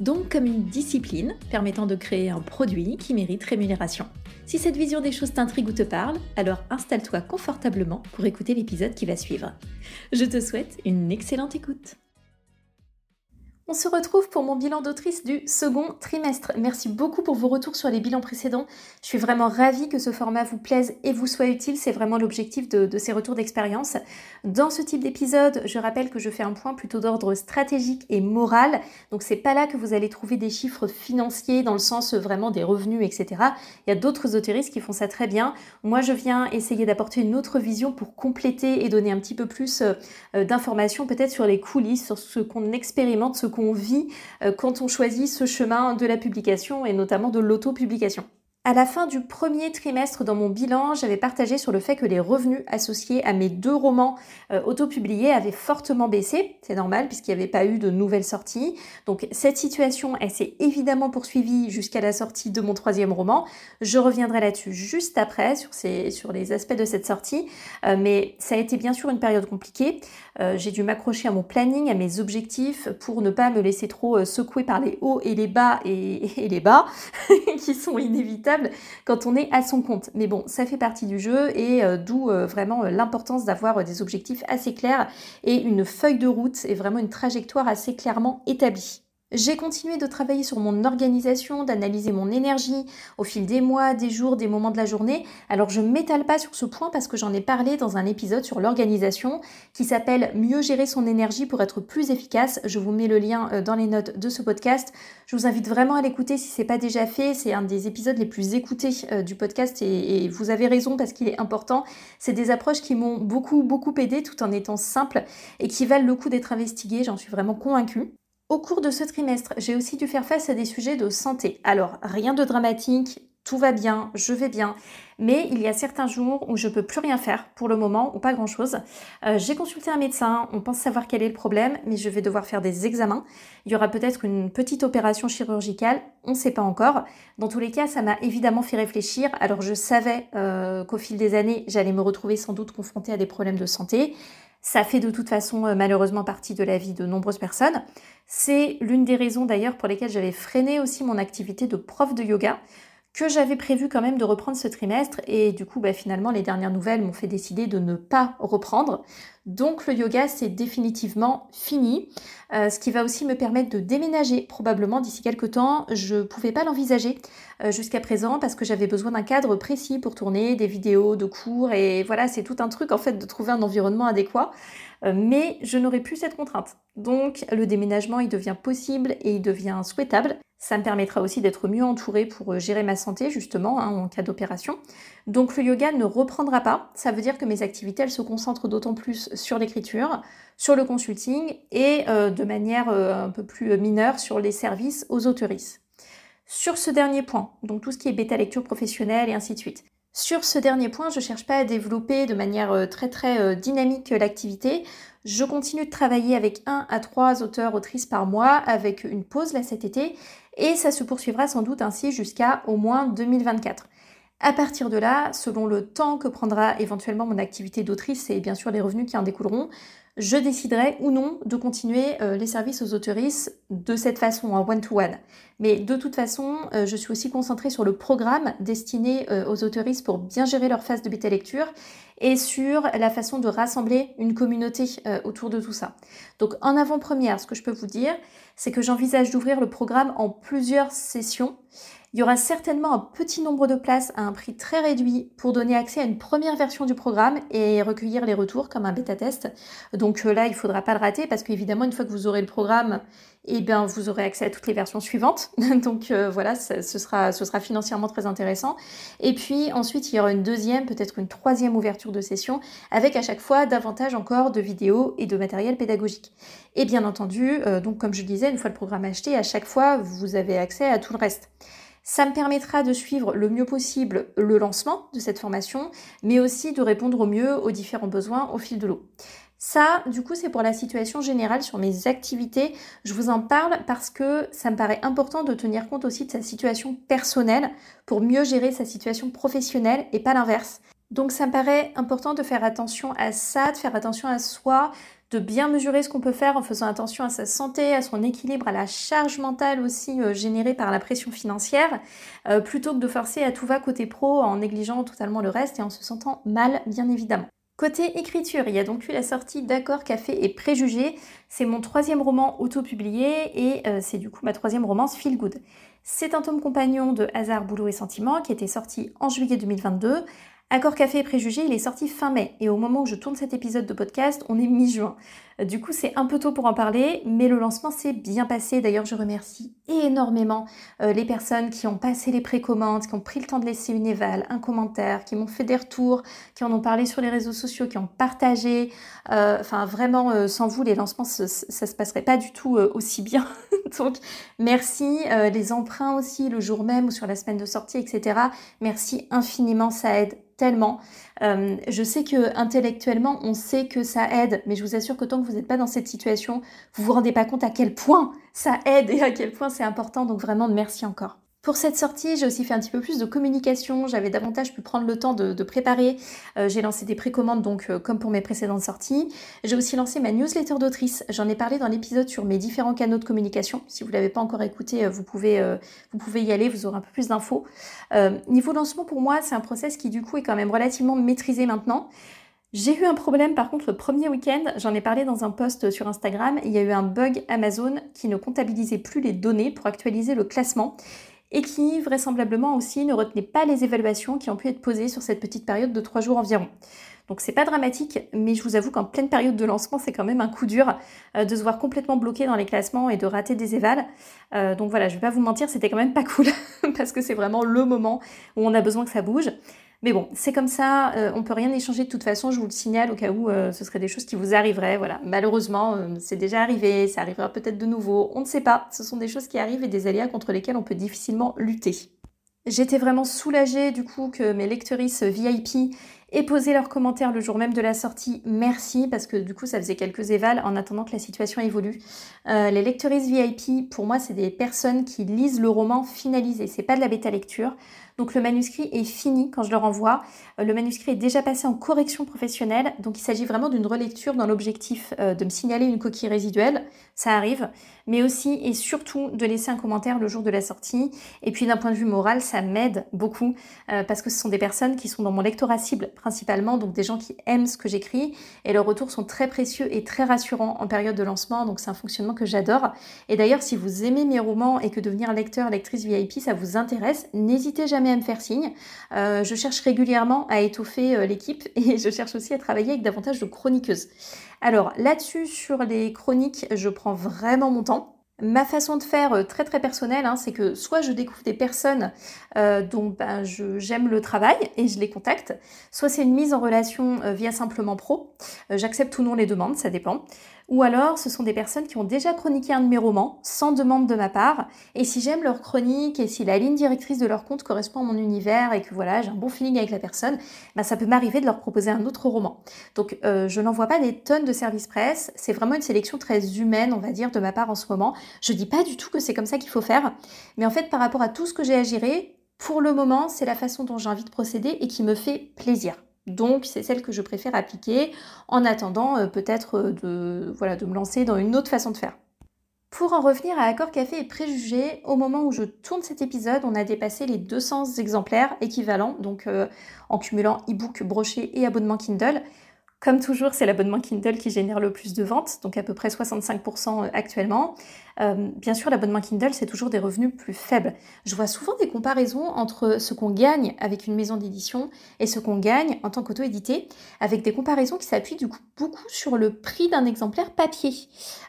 Donc comme une discipline permettant de créer un produit qui mérite rémunération. Si cette vision des choses t'intrigue ou te parle, alors installe-toi confortablement pour écouter l'épisode qui va suivre. Je te souhaite une excellente écoute. On se retrouve pour mon bilan d'autrice du second trimestre. Merci beaucoup pour vos retours sur les bilans précédents. Je suis vraiment ravie que ce format vous plaise et vous soit utile. C'est vraiment l'objectif de, ces retours d'expérience. Dans ce type d'épisode, je rappelle que je fais un point plutôt d'ordre stratégique et moral. Donc c'est pas là que vous allez trouver des chiffres financiers dans le sens vraiment des revenus, etc. Il y a d'autres autoristes qui font ça très bien. Moi, je viens essayer d'apporter une autre vision pour compléter et donner un petit peu plus euh, d'informations peut-être sur les coulisses, sur ce qu'on expérimente, ce qu'on qu'on vit euh, quand on choisit ce chemin de la publication et notamment de l'auto-publication. À la fin du premier trimestre dans mon bilan, j'avais partagé sur le fait que les revenus associés à mes deux romans euh, auto-publiés avaient fortement baissé. C'est normal puisqu'il n'y avait pas eu de nouvelles sorties. Donc cette situation, elle s'est évidemment poursuivie jusqu'à la sortie de mon troisième roman. Je reviendrai là-dessus juste après sur, ces, sur les aspects de cette sortie. Euh, mais ça a été bien sûr une période compliquée. Euh, j'ai dû m'accrocher à mon planning, à mes objectifs pour ne pas me laisser trop secouer par les hauts et les bas et les bas qui sont inévitables quand on est à son compte. Mais bon, ça fait partie du jeu et euh, d'où euh, vraiment euh, l'importance d'avoir des objectifs assez clairs et une feuille de route et vraiment une trajectoire assez clairement établie. J'ai continué de travailler sur mon organisation, d'analyser mon énergie au fil des mois, des jours, des moments de la journée. Alors je ne m'étale pas sur ce point parce que j'en ai parlé dans un épisode sur l'organisation qui s'appelle Mieux gérer son énergie pour être plus efficace. Je vous mets le lien euh, dans les notes de ce podcast. Je vous invite vraiment à l'écouter si ce n'est pas déjà fait. C'est un des épisodes les plus écoutés euh, du podcast et, et vous avez raison parce qu'il est important. C'est des approches qui m'ont beaucoup beaucoup aidé tout en étant simples et qui valent le coup d'être investiguées. J'en suis vraiment convaincue. Au cours de ce trimestre, j'ai aussi dû faire face à des sujets de santé. Alors, rien de dramatique, tout va bien, je vais bien, mais il y a certains jours où je peux plus rien faire pour le moment ou pas grand chose. Euh, j'ai consulté un médecin, on pense savoir quel est le problème, mais je vais devoir faire des examens. Il y aura peut-être une petite opération chirurgicale, on ne sait pas encore. Dans tous les cas, ça m'a évidemment fait réfléchir. Alors je savais euh, qu'au fil des années, j'allais me retrouver sans doute confrontée à des problèmes de santé. Ça fait de toute façon euh, malheureusement partie de la vie de nombreuses personnes. C'est l'une des raisons d'ailleurs pour lesquelles j'avais freiné aussi mon activité de prof de yoga que j'avais prévu quand même de reprendre ce trimestre et du coup bah, finalement les dernières nouvelles m'ont fait décider de ne pas reprendre. Donc le yoga c'est définitivement fini, euh, ce qui va aussi me permettre de déménager probablement d'ici quelques temps. Je ne pouvais pas l'envisager euh, jusqu'à présent parce que j'avais besoin d'un cadre précis pour tourner des vidéos de cours et voilà c'est tout un truc en fait de trouver un environnement adéquat. Euh, mais je n'aurai plus cette contrainte. Donc le déménagement il devient possible et il devient souhaitable. Ça me permettra aussi d'être mieux entourée pour gérer ma santé justement hein, en cas d'opération. Donc le yoga ne reprendra pas. Ça veut dire que mes activités elles se concentrent d'autant plus sur l'écriture, sur le consulting et euh, de manière un peu plus mineure sur les services aux autoristes. Sur ce dernier point, donc tout ce qui est bêta lecture professionnelle et ainsi de suite. Sur ce dernier point, je ne cherche pas à développer de manière euh, très très euh, dynamique l'activité. Je continue de travailler avec un à trois auteurs autrices par mois avec une pause là cet été et ça se poursuivra sans doute ainsi jusqu'à au moins 2024. À partir de là, selon le temps que prendra éventuellement mon activité d'autrice et bien sûr les revenus qui en découleront, je déciderai ou non de continuer euh, les services aux autoristes de cette façon, en one-to-one. Mais de toute façon, euh, je suis aussi concentrée sur le programme destiné euh, aux autoristes pour bien gérer leur phase de bêta lecture et sur la façon de rassembler une communauté autour de tout ça. Donc en avant-première, ce que je peux vous dire, c'est que j'envisage d'ouvrir le programme en plusieurs sessions il y aura certainement un petit nombre de places à un prix très réduit pour donner accès à une première version du programme et recueillir les retours comme un bêta test. Donc euh, là, il ne faudra pas le rater parce qu'évidemment, une fois que vous aurez le programme, eh bien, vous aurez accès à toutes les versions suivantes. Donc euh, voilà, ce, sera, financièrement très intéressant. Et puis ensuite, il y aura une deuxième, peut-être une troisième ouverture de session avec à chaque fois davantage encore de vidéos et de matériel pédagogique. Et bien entendu, euh, donc comme je le disais, une fois le programme acheté, à chaque fois, vous avez accès à tout le reste. Ça me permettra de suivre le mieux possible le lancement de cette formation, mais aussi de répondre au mieux aux différents besoins au fil de l'eau. Ça, du coup, c'est pour la situation générale sur mes activités. Je vous en parle parce que ça me paraît important de tenir compte aussi de sa situation personnelle pour mieux gérer sa situation professionnelle et pas l'inverse. Donc ça me paraît important de faire attention à ça, de faire attention à soi, de bien mesurer ce qu'on peut faire en faisant attention à sa santé, à son équilibre, à la charge mentale aussi euh, générée par la pression financière, euh, plutôt que de forcer à tout va côté pro en négligeant totalement le reste et en se sentant mal, bien évidemment. Côté écriture, il y a donc eu la sortie D'accord, Café et Préjugés. C'est mon troisième roman auto-publié et euh, c'est du coup ma troisième romance Feel Good. C'est un tome compagnon de Hasard, Boulot et Sentiments qui était sorti en juillet 2022 Accord Café et Préjugés, il est sorti fin mai et au moment où je tourne cet épisode de podcast, on est mi-juin. Du coup, c'est un peu tôt pour en parler, mais le lancement s'est bien passé. D'ailleurs, je remercie énormément euh, les personnes qui ont passé les précommandes, qui ont pris le temps de laisser une éval, un commentaire, qui m'ont fait des retours, qui en ont parlé sur les réseaux sociaux, qui ont partagé. Euh, enfin, vraiment, euh, sans vous, les lancements, ça, ça se passerait pas du tout aussi bien. Donc, merci. les emprunts aussi, le jour même ou sur la semaine de sortie, etc. Merci infiniment, ça aide tellement. Je sais que intellectuellement, on sait que ça aide, mais je vous assure que tant que vous n'êtes pas dans cette situation, vous vous rendez pas compte à quel point ça aide et à quel point c'est important. Donc vraiment, merci encore. Pour cette sortie, j'ai aussi fait un petit peu plus de communication, j'avais davantage pu prendre le temps de, préparer. Euh, j'ai lancé des précommandes, donc euh, comme pour mes précédentes sorties. J'ai aussi lancé ma newsletter d'autrice. J'en ai parlé dans l'épisode sur mes différents canaux de communication. Si vous ne l'avez pas encore écouté, euh, vous pouvez, vous pouvez y aller, vous aurez un peu plus d'infos. niveau lancement, pour moi, c'est un process qui du coup est quand même relativement maîtrisé maintenant. J'ai eu un problème par contre le premier week-end, j'en ai parlé dans un post sur Instagram, il y a eu un bug Amazon qui ne comptabilisait plus les données pour actualiser le classement et qui vraisemblablement aussi ne retenait pas les évaluations qui ont pu être posées sur cette petite période de trois jours environ. Donc c'est pas dramatique, mais je vous avoue qu'en pleine période de lancement, c'est quand même un coup dur euh, de se voir complètement bloqué dans les classements et de rater des évals. Euh, donc voilà, je vais pas vous mentir, c'était quand même pas cool parce que c'est vraiment le moment où on a besoin que ça bouge. Mais bon, c'est comme ça, euh, on peut rien échanger de toute façon, je vous le signale au cas où ce serait des choses qui vous arriveraient. Voilà, malheureusement, c'est déjà arrivé, ça arrivera peut-être de nouveau, on ne sait pas. Ce sont des choses qui arrivent et des aléas contre lesquels on peut difficilement lutter. J'étais vraiment soulagée du coup que mes lectrices VIP aient posé leurs commentaires le jour même de la sortie. Merci parce que du coup ça faisait quelques évals en attendant que la situation évolue. les lectrices VIP, pour moi, c'est des personnes qui lisent le roman finalisé. C'est pas de la bêta lecture. Donc le manuscrit est fini quand je le renvoie. Euh, le manuscrit est déjà passé en correction professionnelle, donc il s'agit vraiment d'une relecture dans l'objectif euh, de me signaler une coquille résiduelle, ça arrive, mais aussi et surtout de laisser un commentaire le jour de la sortie. Et puis d'un point de vue moral, ça m'aide beaucoup euh, parce que ce sont des personnes qui sont dans mon lectorat cible principalement, donc des gens qui aiment ce que j'écris et leurs retours sont très précieux et très rassurants en période de lancement, donc c'est un fonctionnement que j'adore. Et d'ailleurs, si vous aimez mes romans et que devenir lecteur, lectrice VIP, ça vous intéresse, n'hésitez jamais à me faire signe. Euh, je cherche régulièrement à étoffer euh, l'équipe et je cherche aussi à travailler avec davantage de chroniqueuses. Alors là-dessus, sur les chroniques, je prends vraiment mon temps. Ma façon de faire euh, très très personnelle, hein, c'est que soit je découvre des personnes dont ben, j'aime le travail et je les contacte, soit c'est une mise en relation via Simplement Pro. J'accepte ou non les demandes, ça dépend ou alors ce sont des personnes qui ont déjà chroniqué un de mes romans sans demande de ma part, et si j'aime leur chronique et si la ligne directrice de leur compte correspond à mon univers et que voilà, j'ai un bon feeling avec la personne, bah, ça peut m'arriver de leur proposer un autre roman. Donc euh, je n'envoie pas des tonnes de services presse, c'est vraiment une sélection très humaine, on va dire, de ma part en ce moment. Je dis pas du tout que c'est comme ça qu'il faut faire, mais en fait par rapport à tout ce que j'ai à gérer, pour le moment, c'est la façon dont j'ai envie de procéder et qui me fait plaisir. Donc c'est celle que je préfère appliquer en attendant euh, peut-être euh, de, voilà, de me lancer dans une autre façon de faire. Pour en revenir à Accord Café et Préjugés, au moment où je tourne cet épisode, on a dépassé les 200 exemplaires équivalents, donc euh, en cumulant e-book, brochet et abonnement Kindle. Comme toujours, c'est l'abonnement Kindle qui génère le plus de ventes, donc à peu près 65% euh, actuellement. Euh, bien sûr, l'abonnement Kindle, c'est toujours des revenus plus faibles. Je vois souvent des comparaisons entre ce qu'on gagne avec une maison d'édition et ce qu'on gagne en tant qu'auto-édité, avec des comparaisons qui s'appuient du coup beaucoup sur le prix d'un exemplaire papier.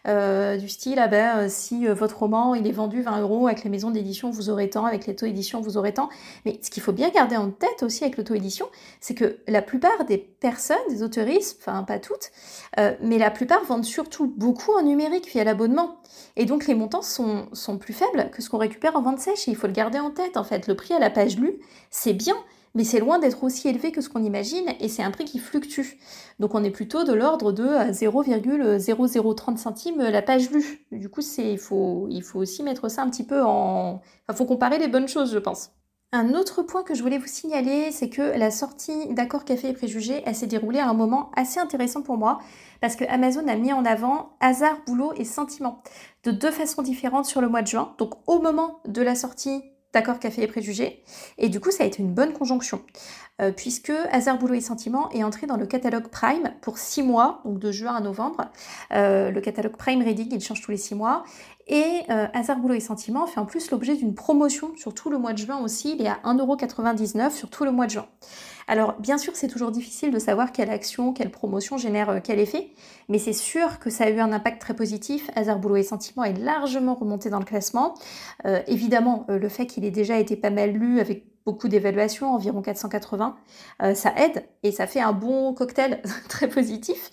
Euh, du style, ah ben, si votre roman il est vendu 20 euros avec les maisons d'édition, vous aurez tant, avec l'auto-édition, vous aurez tant. Mais ce qu'il faut bien garder en tête aussi avec l'auto-édition, c'est que la plupart des personnes, des autoristes, enfin pas toutes, mais la plupart vendent surtout beaucoup en numérique via l'abonnement. Et donc les montants sont, plus faibles que ce qu'on récupère en vente sèche. Et il faut le garder en tête en fait. Le prix à la page lue, c'est bien mais c'est loin d'être aussi élevé que ce qu'on imagine et c'est un prix qui fluctue. Donc on est plutôt de l'ordre de 0,0030 centimes la page lue. Du coup, il faut, il faut aussi mettre ça un petit peu en... Enfin, faut comparer les bonnes choses, je pense. Un autre point que je voulais vous signaler, c'est que la sortie d'Accord Café et Préjugés, elle s'est déroulée à un moment assez intéressant pour moi, parce que Amazon a mis en avant hasard, boulot et sentiment, de deux façons différentes sur le mois de juin. Donc au moment de la sortie d'accord café et préjugés. Et du coup, ça a été une bonne conjonction, euh, puisque Hasard, Boulot et Sentiment est entré dans le catalogue Prime pour six mois, donc de juin à novembre. Euh, le catalogue Prime Reading, il change tous les six mois. Et euh, Hasard, Boulot et Sentiment fait en plus l'objet d'une promotion sur tout le mois de juin aussi. Il est à 1,99€ sur tout le mois de juin. Alors bien sûr, c'est toujours difficile de savoir quelle action, quelle promotion génère euh, quel effet, mais c'est sûr que ça a eu un impact très positif. Hasard, Boulot et Sentiment est largement remonté dans le classement. Euh, évidemment, euh, le fait qu'il ait déjà été pas mal lu avec beaucoup d'évaluations, environ 480. Euh, ça aide et ça fait un bon cocktail très positif.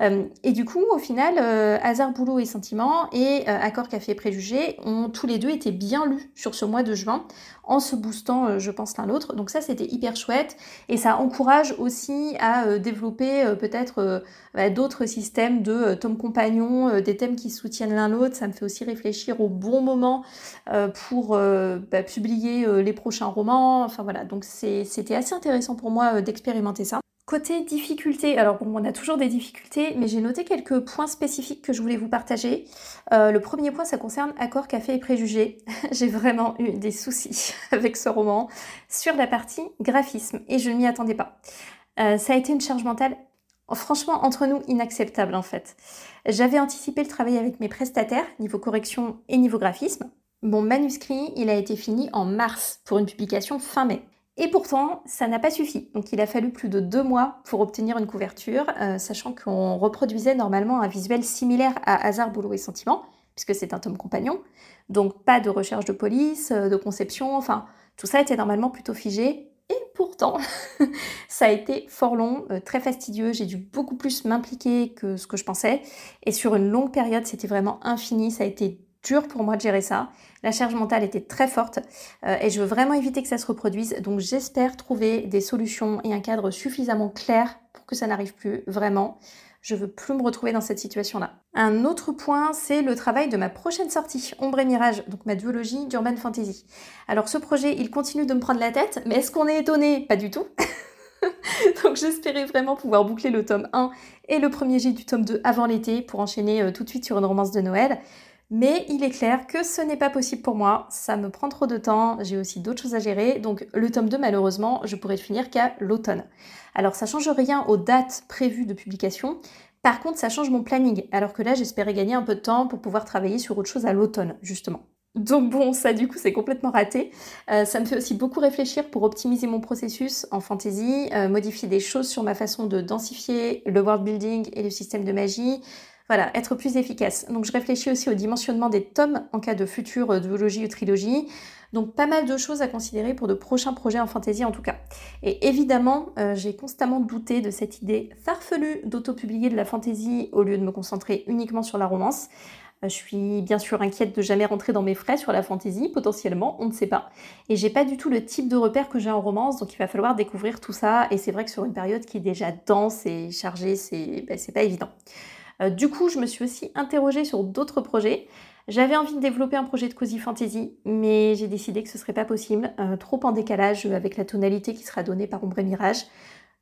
Euh, et du coup, au final, euh, Hasard, Boulot et Sentiment et Accord Café Préjugé ont tous les deux été bien lus sur ce mois de juin en se boostant, je pense, l'un l'autre. Donc ça, c'était hyper chouette et ça encourage aussi à développer peut-être bah, d'autres systèmes de tomes compagnons, des thèmes qui soutiennent l'un l'autre. Ça me fait aussi réfléchir au bon moment pour bah, publier les prochains romans Enfin voilà, donc c'était assez intéressant pour moi euh, d'expérimenter ça. Côté difficulté, alors bon, on a toujours des difficultés, mais j'ai noté quelques points spécifiques que je voulais vous partager. Euh, le premier point, ça concerne Accord, Café et Préjugés. j'ai vraiment eu des soucis avec ce roman sur la partie graphisme et je ne m'y attendais pas. Euh, ça a été une charge mentale, franchement, entre nous, inacceptable en fait. J'avais anticipé le travail avec mes prestataires, niveau correction et niveau graphisme. Mon manuscrit, il a été fini en mars pour une publication fin mai. Et pourtant, ça n'a pas suffi. Donc il a fallu plus de deux mois pour obtenir une couverture, euh, sachant qu'on reproduisait normalement un visuel similaire à Hasard, Boulot et Sentiment, puisque c'est un tome compagnon. Donc pas de recherche de police, euh, de conception, enfin tout ça était normalement plutôt figé. Et pourtant, ça a été fort long, euh, très fastidieux. J'ai dû beaucoup plus m'impliquer que ce que je pensais. Et sur une longue période, c'était vraiment infini. Ça a été dur pour moi de gérer ça. La charge mentale était très forte euh, et je veux vraiment éviter que ça se reproduise. Donc j'espère trouver des solutions et un cadre suffisamment clair pour que ça n'arrive plus vraiment. Je veux plus me retrouver dans cette situation-là. Un autre point, c'est le travail de ma prochaine sortie, Ombre et Mirage, donc ma duologie d'Urban Fantasy. Alors ce projet, il continue de me prendre la tête, mais est-ce qu'on est étonné? Pas du tout. donc j'espérais vraiment pouvoir boucler le tome 1 et le premier jet du tome 2 avant l'été pour enchaîner euh, tout de suite sur une romance de Noël. Mais il est clair que ce n'est pas possible pour moi, ça me prend trop de temps, j'ai aussi d'autres choses à gérer, donc le tome 2 malheureusement je pourrais finir qu'à l'automne. Alors ça change rien aux dates prévues de publication, par contre ça change mon planning, alors que là j'espérais gagner un peu de temps pour pouvoir travailler sur autre chose à l'automne justement. Donc bon, ça du coup c'est complètement raté. Euh, ça me fait aussi beaucoup réfléchir pour optimiser mon processus en fantasy, euh, modifier des choses sur ma façon de densifier le world building et le système de magie, voilà, être plus efficace. Donc je réfléchis aussi au dimensionnement des tomes en cas de future euh, duologie ou trilogie. Donc pas mal de choses à considérer pour de prochains projets en fantasy en tout cas. Et évidemment, euh, j'ai constamment douté de cette idée farfelue d'auto-publier de la fantasy au lieu de me concentrer uniquement sur la romance. Euh, je suis bien sûr inquiète de jamais rentrer dans mes frais sur la fantasy, potentiellement, on ne sait pas. Et j'ai pas du tout le type de repère que j'ai en romance, donc il va falloir découvrir tout ça. Et c'est vrai que sur une période qui est déjà dense et chargée, c'est ben, pas évident. Euh, du coup, je me suis aussi interrogée sur d'autres projets. J'avais envie de développer un projet de Cozy Fantasy, mais j'ai décidé que ce serait pas possible, euh, trop en décalage avec la tonalité qui sera donnée par Ombre et Mirage.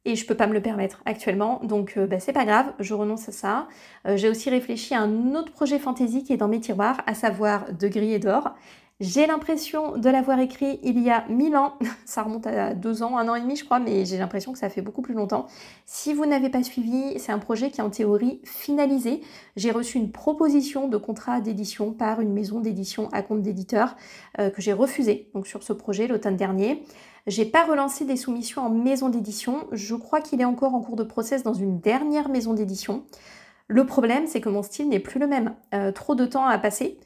Et je peux pas me le permettre actuellement, donc euh, bah, c'est pas grave, je renonce à ça. j'ai aussi réfléchi à un autre projet fantasy qui est dans mes tiroirs, à savoir De Gris et d'Or. J'ai l'impression de l'avoir écrit il y a mille ans. Ça remonte à deux ans, un an et demi, je crois, mais j'ai l'impression que ça fait beaucoup plus longtemps. Si vous n'avez pas suivi, c'est un projet qui est en théorie finalisé. J'ai reçu une proposition de contrat d'édition par une maison d'édition à compte d'éditeur euh, que j'ai refusé donc sur ce projet l'automne dernier. J'ai pas relancé des soumissions en maison d'édition. Je crois qu'il est encore en cours de process dans une dernière maison d'édition. Le problème, c'est que mon style n'est plus le même. Euh, trop de temps à passer.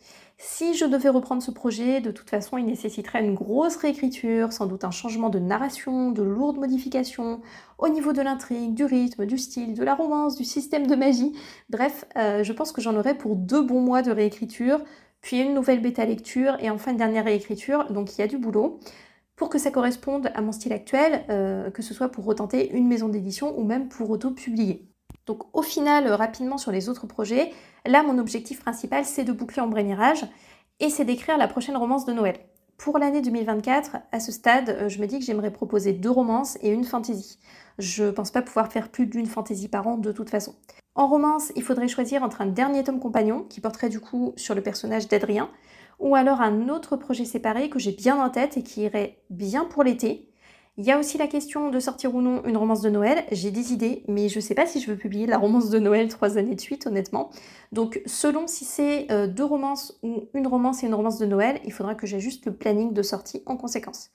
Si je devais reprendre ce projet, de toute façon, il nécessiterait une grosse réécriture, sans doute un changement de narration, de lourdes modifications au niveau de l'intrigue, du rythme, du style, de la romance, du système de magie. Bref, euh, je pense que j'en aurais pour deux bons mois de réécriture, puis une nouvelle bêta lecture et enfin une dernière réécriture. Donc il y a du boulot pour que ça corresponde à mon style actuel, euh, que ce soit pour retenter une maison d'édition ou même pour auto-publier. Donc au final, euh, rapidement sur les autres projets, là mon objectif principal c'est de boucler Ombre Mirage et c'est d'écrire la prochaine romance de Noël. Pour l'année 2024, à ce stade, euh, je me dis que j'aimerais proposer deux romances et une fantaisie. Je pense pas pouvoir faire plus d'une fantaisie par an de toute façon. En romance, il faudrait choisir entre un dernier tome compagnon qui porterait du coup sur le personnage d'Adrien, ou alors un autre projet séparé que j'ai bien en tête et qui irait bien pour l'été, il y a aussi la question de sortir ou non une romance de Noël. J'ai des idées, mais je ne sais pas si je veux publier la romance de Noël trois années de suite, honnêtement. Donc, selon si c'est euh, deux romances ou une romance et une romance de Noël, il faudra que j'ajuste le planning de sortie en conséquence.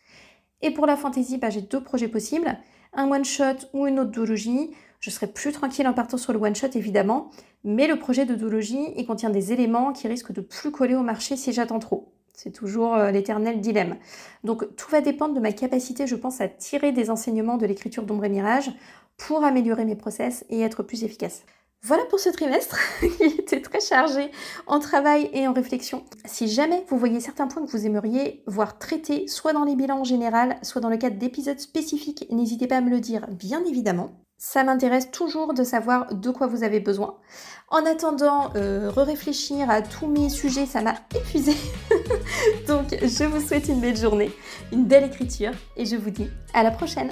Et pour la fantasy, bah, j'ai deux projets possibles un one-shot ou une autre duologie. Je serai plus tranquille en partant sur le one-shot, évidemment, mais le projet de duologie, il contient des éléments qui risquent de plus coller au marché si j'attends trop. C'est toujours euh, l'éternel dilemme. Donc tout va dépendre de ma capacité, je pense, à tirer des enseignements de l'écriture d'ombre et mirage pour améliorer mes process et être plus efficace. Voilà pour ce trimestre qui était très chargé en travail et en réflexion. Si jamais vous voyez certains points que vous aimeriez voir traités, soit dans les bilans en général, soit dans le cadre d'épisodes spécifiques, n'hésitez pas à me le dire, bien évidemment. Ça m'intéresse toujours de savoir de quoi vous avez besoin. En attendant, euh, réfléchir à tous mes sujets, ça m'a épuisé. Donc, je vous souhaite une belle journée, une belle écriture et je vous dis à la prochaine.